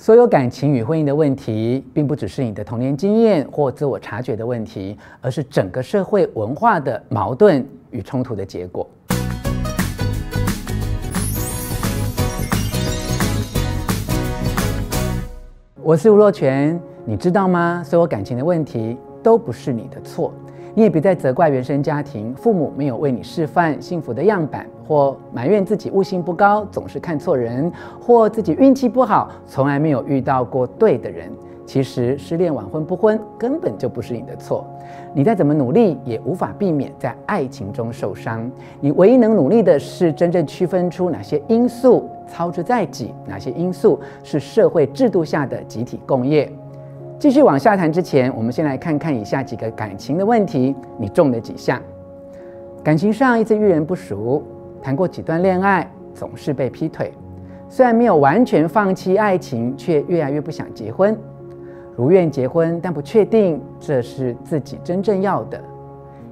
所有感情与婚姻的问题，并不只是你的童年经验或自我察觉的问题，而是整个社会文化的矛盾与冲突的结果。我是吴若权，你知道吗？所有感情的问题都不是你的错。你也别再责怪原生家庭父母没有为你示范幸福的样板，或埋怨自己悟性不高，总是看错人，或自己运气不好，从来没有遇到过对的人。其实失恋晚婚不婚根本就不是你的错，你再怎么努力也无法避免在爱情中受伤。你唯一能努力的是真正区分出哪些因素操之在己，哪些因素是社会制度下的集体共业。继续往下谈之前，我们先来看看以下几个感情的问题，你中了几项？感情上一次遇人不淑，谈过几段恋爱，总是被劈腿。虽然没有完全放弃爱情，却越来越不想结婚。如愿结婚，但不确定这是自己真正要的。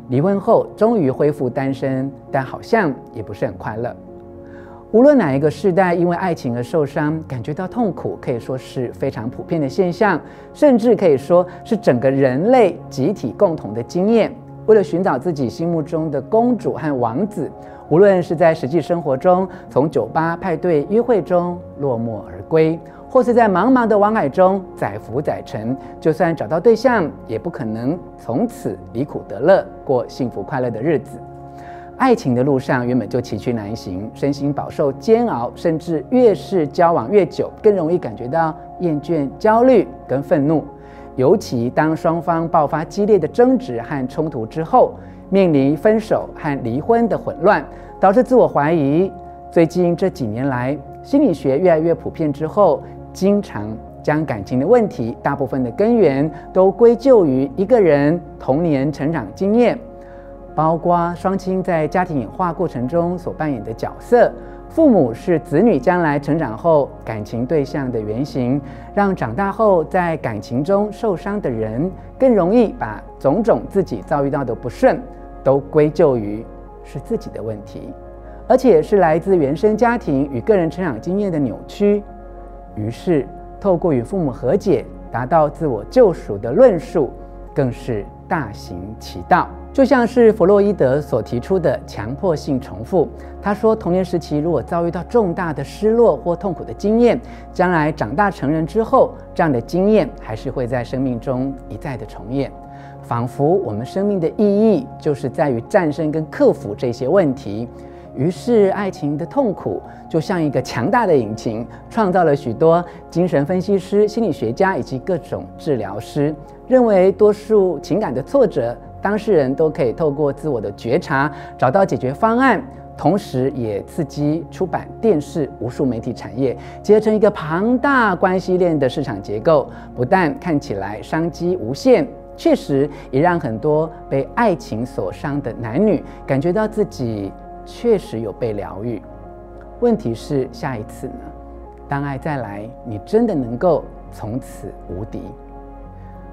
离婚后终于恢复单身，但好像也不是很快乐。无论哪一个世代，因为爱情而受伤，感觉到痛苦，可以说是非常普遍的现象，甚至可以说是整个人类集体共同的经验。为了寻找自己心目中的公主和王子，无论是在实际生活中，从酒吧、派对、约会中落寞而归，或是在茫茫的网海中载浮载沉，就算找到对象，也不可能从此离苦得乐，过幸福快乐的日子。爱情的路上原本就崎岖难行，身心饱受煎熬，甚至越是交往越久，更容易感觉到厌倦、焦虑跟愤怒。尤其当双方爆发激烈的争执和冲突之后，面临分手和离婚的混乱，导致自我怀疑。最近这几年来，心理学越来越普遍之后，经常将感情的问题大部分的根源都归咎于一个人童年成长经验。包括双亲在家庭演化过程中所扮演的角色，父母是子女将来成长后感情对象的原型，让长大后在感情中受伤的人更容易把种种自己遭遇到的不顺都归咎于是自己的问题，而且是来自原生家庭与个人成长经验的扭曲。于是，透过与父母和解，达到自我救赎的论述，更是大行其道。就像是弗洛伊德所提出的强迫性重复，他说，童年时期如果遭遇到重大的失落或痛苦的经验，将来长大成人之后，这样的经验还是会在生命中一再的重演，仿佛我们生命的意义就是在于战胜跟克服这些问题。于是，爱情的痛苦就像一个强大的引擎，创造了许多精神分析师、心理学家以及各种治疗师，认为多数情感的挫折。当事人都可以透过自我的觉察找到解决方案，同时也刺激出版、电视、无数媒体产业结成一个庞大关系链的市场结构。不但看起来商机无限，确实也让很多被爱情所伤的男女感觉到自己确实有被疗愈。问题是下一次呢？当爱再来，你真的能够从此无敌？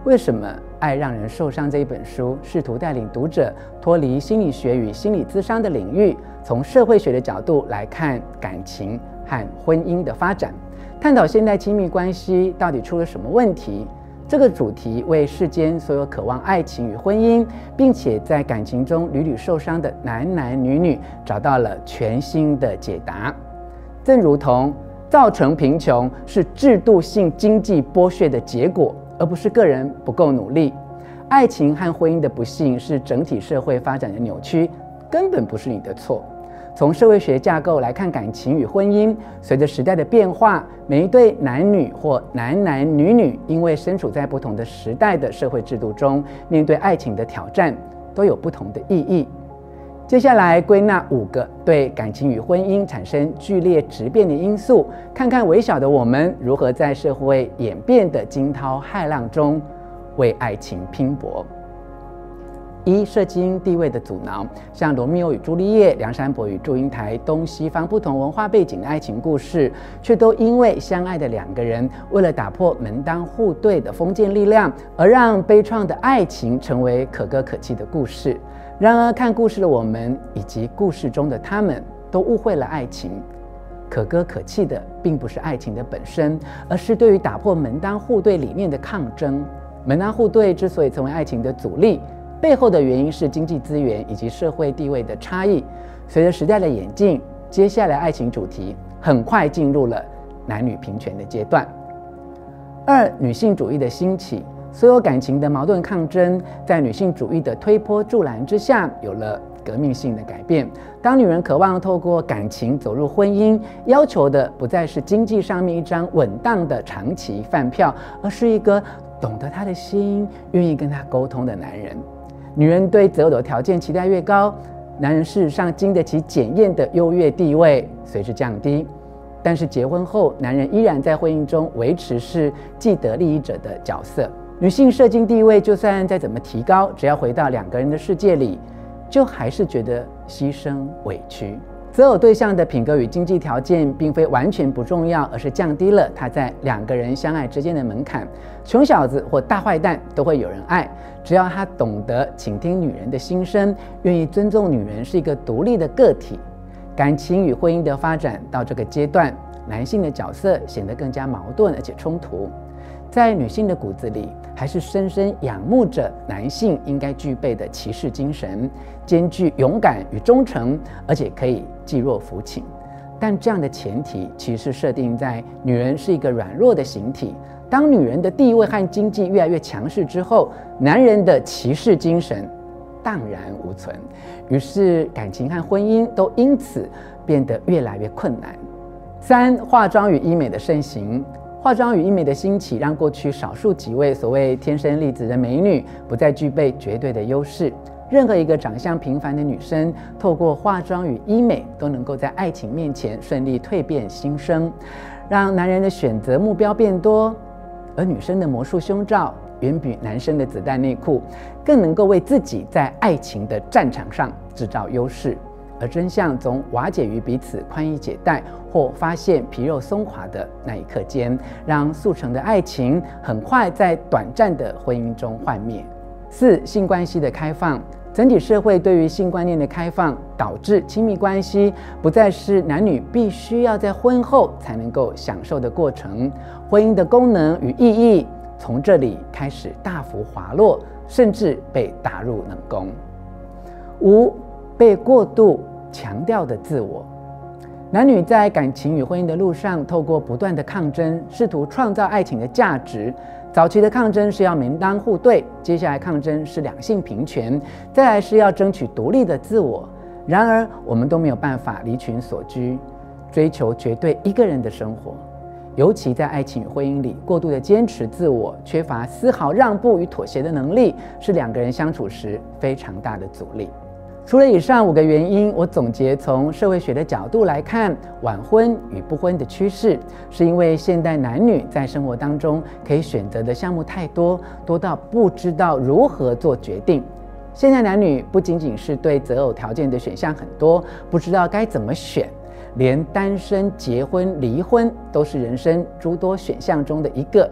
为什么《爱让人受伤》这一本书试图带领读者脱离心理学与心理咨商的领域，从社会学的角度来看感情和婚姻的发展，探讨现代亲密关系到底出了什么问题？这个主题为世间所有渴望爱情与婚姻，并且在感情中屡屡受伤的男男女女找到了全新的解答。正如同造成贫穷是制度性经济剥削的结果。而不是个人不够努力，爱情和婚姻的不幸是整体社会发展的扭曲，根本不是你的错。从社会学架构来看，感情与婚姻随着时代的变化，每一对男女或男男女女，因为身处在不同的时代的社会制度中，面对爱情的挑战都有不同的意义。接下来归纳五个对感情与婚姻产生剧烈质变的因素，看看微小的我们如何在社会演变的惊涛骇浪中为爱情拼搏。一、社经地位的阻挠，像罗密欧与朱丽叶、梁山伯与祝英台，东西方不同文化背景的爱情故事，却都因为相爱的两个人为了打破门当户对的封建力量，而让悲怆的爱情成为可歌可泣的故事。然而，看故事的我们以及故事中的他们，都误会了爱情。可歌可泣的，并不是爱情的本身，而是对于打破门当户对理念的抗争。门当户对之所以成为爱情的阻力，背后的原因是经济资源以及社会地位的差异。随着时代的演进，接下来爱情主题很快进入了男女平权的阶段。二、女性主义的兴起，所有感情的矛盾抗争，在女性主义的推波助澜之下，有了革命性的改变。当女人渴望透过感情走入婚姻，要求的不再是经济上面一张稳当的长期饭票，而是一个懂得她的心、愿意跟她沟通的男人。女人对择偶的条件期待越高，男人事实上经得起检验的优越地位随之降低。但是结婚后，男人依然在婚姻中维持是既得利益者的角色。女性社经地位就算再怎么提高，只要回到两个人的世界里，就还是觉得牺牲委屈。择偶对象的品格与经济条件并非完全不重要，而是降低了他在两个人相爱之间的门槛。穷小子或大坏蛋都会有人爱，只要他懂得倾听女人的心声，愿意尊重女人是一个独立的个体。感情与婚姻的发展到这个阶段，男性的角色显得更加矛盾而且冲突。在女性的骨子里，还是深深仰慕着男性应该具备的骑士精神，兼具勇敢与忠诚，而且可以济弱扶倾。但这样的前提其实设定在女人是一个软弱的形体。当女人的地位和经济越来越强势之后，男人的骑士精神荡然无存，于是感情和婚姻都因此变得越来越困难。三、化妆与医美的盛行，化妆与医美的兴起，让过去少数几位所谓天生丽质的美女不再具备绝对的优势。任何一个长相平凡的女生，透过化妆与医美，都能够在爱情面前顺利蜕变新生，让男人的选择目标变多，而女生的魔术胸罩。远比男生的子弹内裤更能够为自己在爱情的战场上制造优势，而真相总瓦解于彼此宽衣解带或发现皮肉松垮的那一刻间，让速成的爱情很快在短暂的婚姻中幻灭。四、性关系的开放，整体社会对于性观念的开放，导致亲密关系不再是男女必须要在婚后才能够享受的过程，婚姻的功能与意义。从这里开始大幅滑落，甚至被打入冷宫。五、被过度强调的自我，男女在感情与婚姻的路上，透过不断的抗争，试图创造爱情的价值。早期的抗争是要门当户对，接下来抗争是两性平权，再来是要争取独立的自我。然而，我们都没有办法离群索居，追求绝对一个人的生活。尤其在爱情与婚姻里，过度的坚持自我，缺乏丝毫让步与妥协的能力，是两个人相处时非常大的阻力。除了以上五个原因，我总结从社会学的角度来看，晚婚与不婚的趋势，是因为现代男女在生活当中可以选择的项目太多，多到不知道如何做决定。现代男女不仅仅是对择偶条件的选项很多，不知道该怎么选。连单身、结婚、离婚都是人生诸多选项中的一个，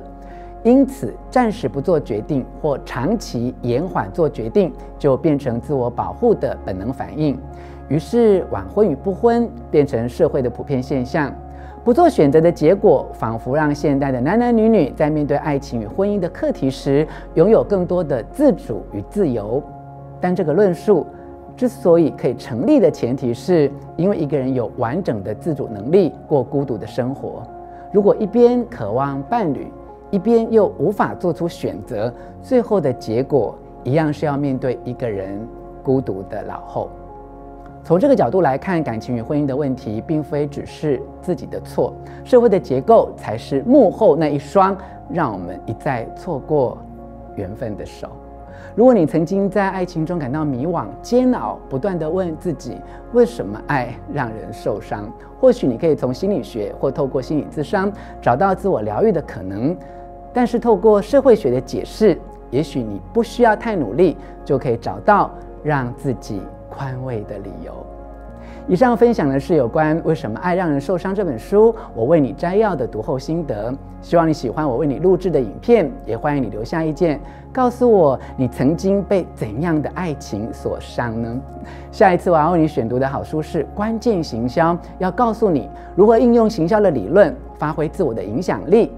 因此暂时不做决定或长期延缓做决定，就变成自我保护的本能反应。于是晚婚与不婚变成社会的普遍现象。不做选择的结果，仿佛让现代的男男女女在面对爱情与婚姻的课题时，拥有更多的自主与自由。但这个论述。之所以可以成立的前提是，因为一个人有完整的自主能力过孤独的生活。如果一边渴望伴侣，一边又无法做出选择，最后的结果一样是要面对一个人孤独的老后。从这个角度来看，感情与婚姻的问题，并非只是自己的错，社会的结构才是幕后那一双让我们一再错过缘分的手。如果你曾经在爱情中感到迷惘、煎熬，不断地问自己为什么爱让人受伤，或许你可以从心理学或透过心理咨商找到自我疗愈的可能。但是透过社会学的解释，也许你不需要太努力，就可以找到让自己宽慰的理由。以上分享的是有关《为什么爱让人受伤》这本书，我为你摘要的读后心得。希望你喜欢我为你录制的影片，也欢迎你留下意见，告诉我你曾经被怎样的爱情所伤呢？下一次我要为你选读的好书是《关键行销》，要告诉你如何应用行销的理论，发挥自我的影响力。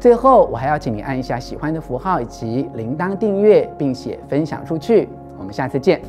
最后，我还要请你按一下喜欢的符号以及铃铛订阅，并且分享出去。我们下次见。